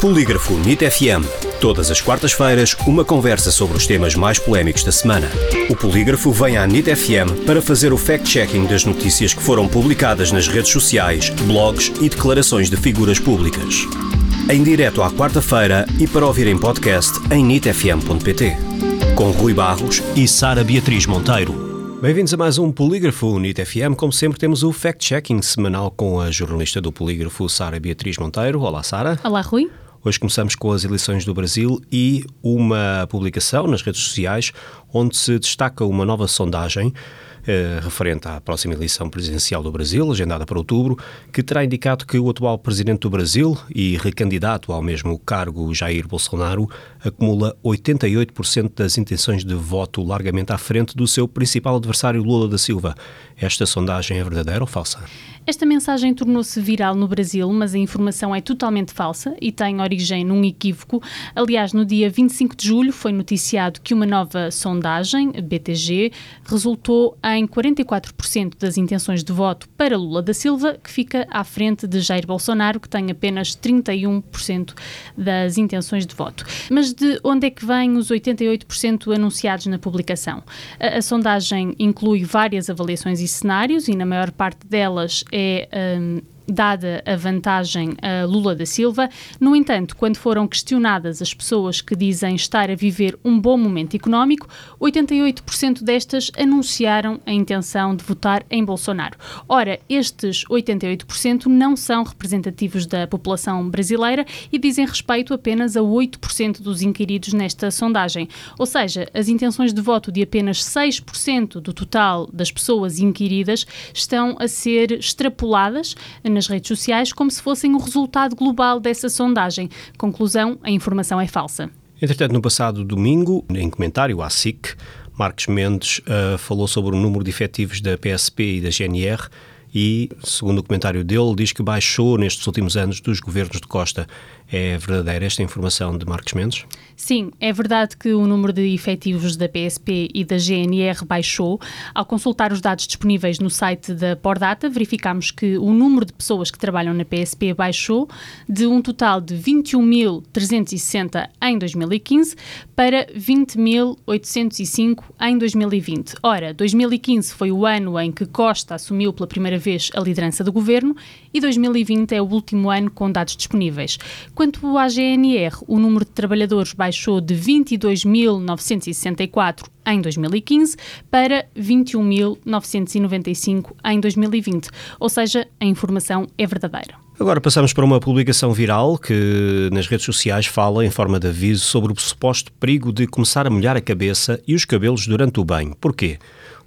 Polígrafo NIT FM. Todas as quartas-feiras, uma conversa sobre os temas mais polémicos da semana. O Polígrafo vem à NIT FM para fazer o fact-checking das notícias que foram publicadas nas redes sociais, blogs e declarações de figuras públicas. Em direto à quarta-feira e para ouvir em podcast em nitfm.pt. Com Rui Barros e Sara Beatriz Monteiro. Bem-vindos a mais um Polígrafo NIT FM. Como sempre, temos o fact-checking semanal com a jornalista do Polígrafo, Sara Beatriz Monteiro. Olá, Sara. Olá, Rui. Hoje começamos com as eleições do Brasil e uma publicação nas redes sociais onde se destaca uma nova sondagem eh, referente à próxima eleição presidencial do Brasil, agendada para outubro, que terá indicado que o atual presidente do Brasil e recandidato ao mesmo cargo, Jair Bolsonaro, acumula 88% das intenções de voto largamente à frente do seu principal adversário, Lula da Silva. Esta sondagem é verdadeira ou falsa? Esta mensagem tornou-se viral no Brasil, mas a informação é totalmente falsa e tem origem num equívoco. Aliás, no dia 25 de julho foi noticiado que uma nova sondagem, BTG, resultou em 44% das intenções de voto para Lula da Silva, que fica à frente de Jair Bolsonaro, que tem apenas 31% das intenções de voto. Mas de onde é que vêm os 88% anunciados na publicação? A, a sondagem inclui várias avaliações e cenários e, na maior parte delas, é. Um, dada a vantagem a Lula da Silva. No entanto, quando foram questionadas as pessoas que dizem estar a viver um bom momento económico, 88% destas anunciaram a intenção de votar em Bolsonaro. Ora, estes 88% não são representativos da população brasileira e dizem respeito apenas a 8% dos inquiridos nesta sondagem. Ou seja, as intenções de voto de apenas 6% do total das pessoas inquiridas estão a ser extrapoladas nas redes sociais como se fossem o resultado global dessa sondagem. Conclusão: a informação é falsa. Entretanto, no passado domingo, em comentário à SIC, Marcos Mendes uh, falou sobre o número de efetivos da PSP e da GNR e, segundo o comentário dele, diz que baixou nestes últimos anos dos governos de Costa. É verdadeira esta informação de Marcos Mendes? Sim, é verdade que o número de efetivos da PSP e da GNR baixou. Ao consultar os dados disponíveis no site da Pordata, verificamos que o número de pessoas que trabalham na PSP baixou de um total de 21.360 em 2015 para 20.805 em 2020. Ora, 2015 foi o ano em que Costa assumiu pela primeira vez a liderança do governo e 2020 é o último ano com dados disponíveis. Quanto à GNR, o número de trabalhadores baixou de 22.964 em 2015 para 21.995 em 2020, ou seja, a informação é verdadeira. Agora passamos para uma publicação viral que nas redes sociais fala em forma de aviso sobre o suposto perigo de começar a molhar a cabeça e os cabelos durante o banho. Porquê?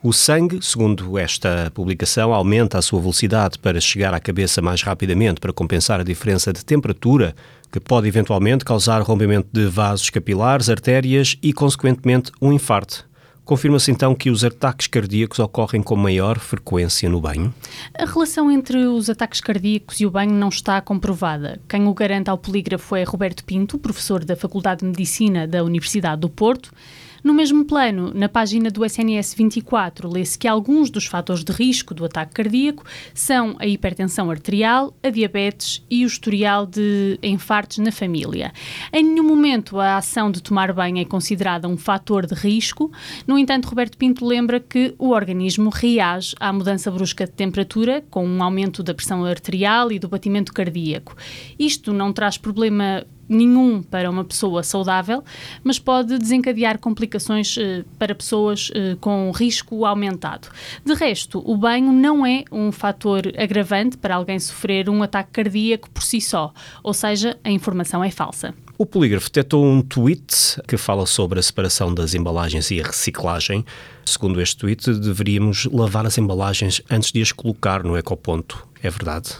O sangue, segundo esta publicação, aumenta a sua velocidade para chegar à cabeça mais rapidamente para compensar a diferença de temperatura que pode eventualmente causar rompimento de vasos capilares, artérias e, consequentemente, um infarto. Confirma-se então que os ataques cardíacos ocorrem com maior frequência no banho? A relação entre os ataques cardíacos e o banho não está comprovada. Quem o garante ao polígrafo é Roberto Pinto, professor da Faculdade de Medicina da Universidade do Porto. No mesmo plano, na página do SNS 24, lê-se que alguns dos fatores de risco do ataque cardíaco são a hipertensão arterial, a diabetes e o historial de infartos na família. Em nenhum momento a ação de tomar banho é considerada um fator de risco. No entanto, Roberto Pinto lembra que o organismo reage à mudança brusca de temperatura, com um aumento da pressão arterial e do batimento cardíaco. Isto não traz problema nenhum para uma pessoa saudável, mas pode desencadear complicações eh, para pessoas eh, com risco aumentado. De resto, o banho não é um fator agravante para alguém sofrer um ataque cardíaco por si só, ou seja, a informação é falsa. O polígrafo detectou um tweet que fala sobre a separação das embalagens e a reciclagem. Segundo este tweet, deveríamos lavar as embalagens antes de as colocar no ecoponto. É verdade?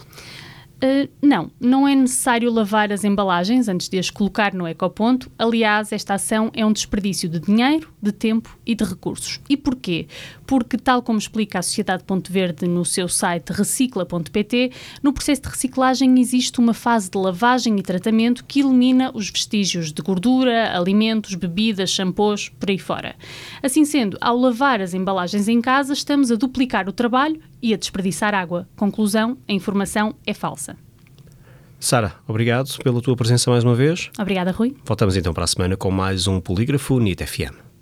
Uh, não, não é necessário lavar as embalagens antes de as colocar no ecoponto. Aliás, esta ação é um desperdício de dinheiro, de tempo e de recursos. E porquê? Porque, tal como explica a Sociedade Ponto Verde no seu site recicla.pt, no processo de reciclagem existe uma fase de lavagem e tratamento que elimina os vestígios de gordura, alimentos, bebidas, shampoos, por aí fora. Assim sendo, ao lavar as embalagens em casa, estamos a duplicar o trabalho e a desperdiçar água. Conclusão: a informação é falsa. Sara, obrigado pela tua presença mais uma vez. Obrigada, Rui. Voltamos então para a semana com mais um Polígrafo NIT FM.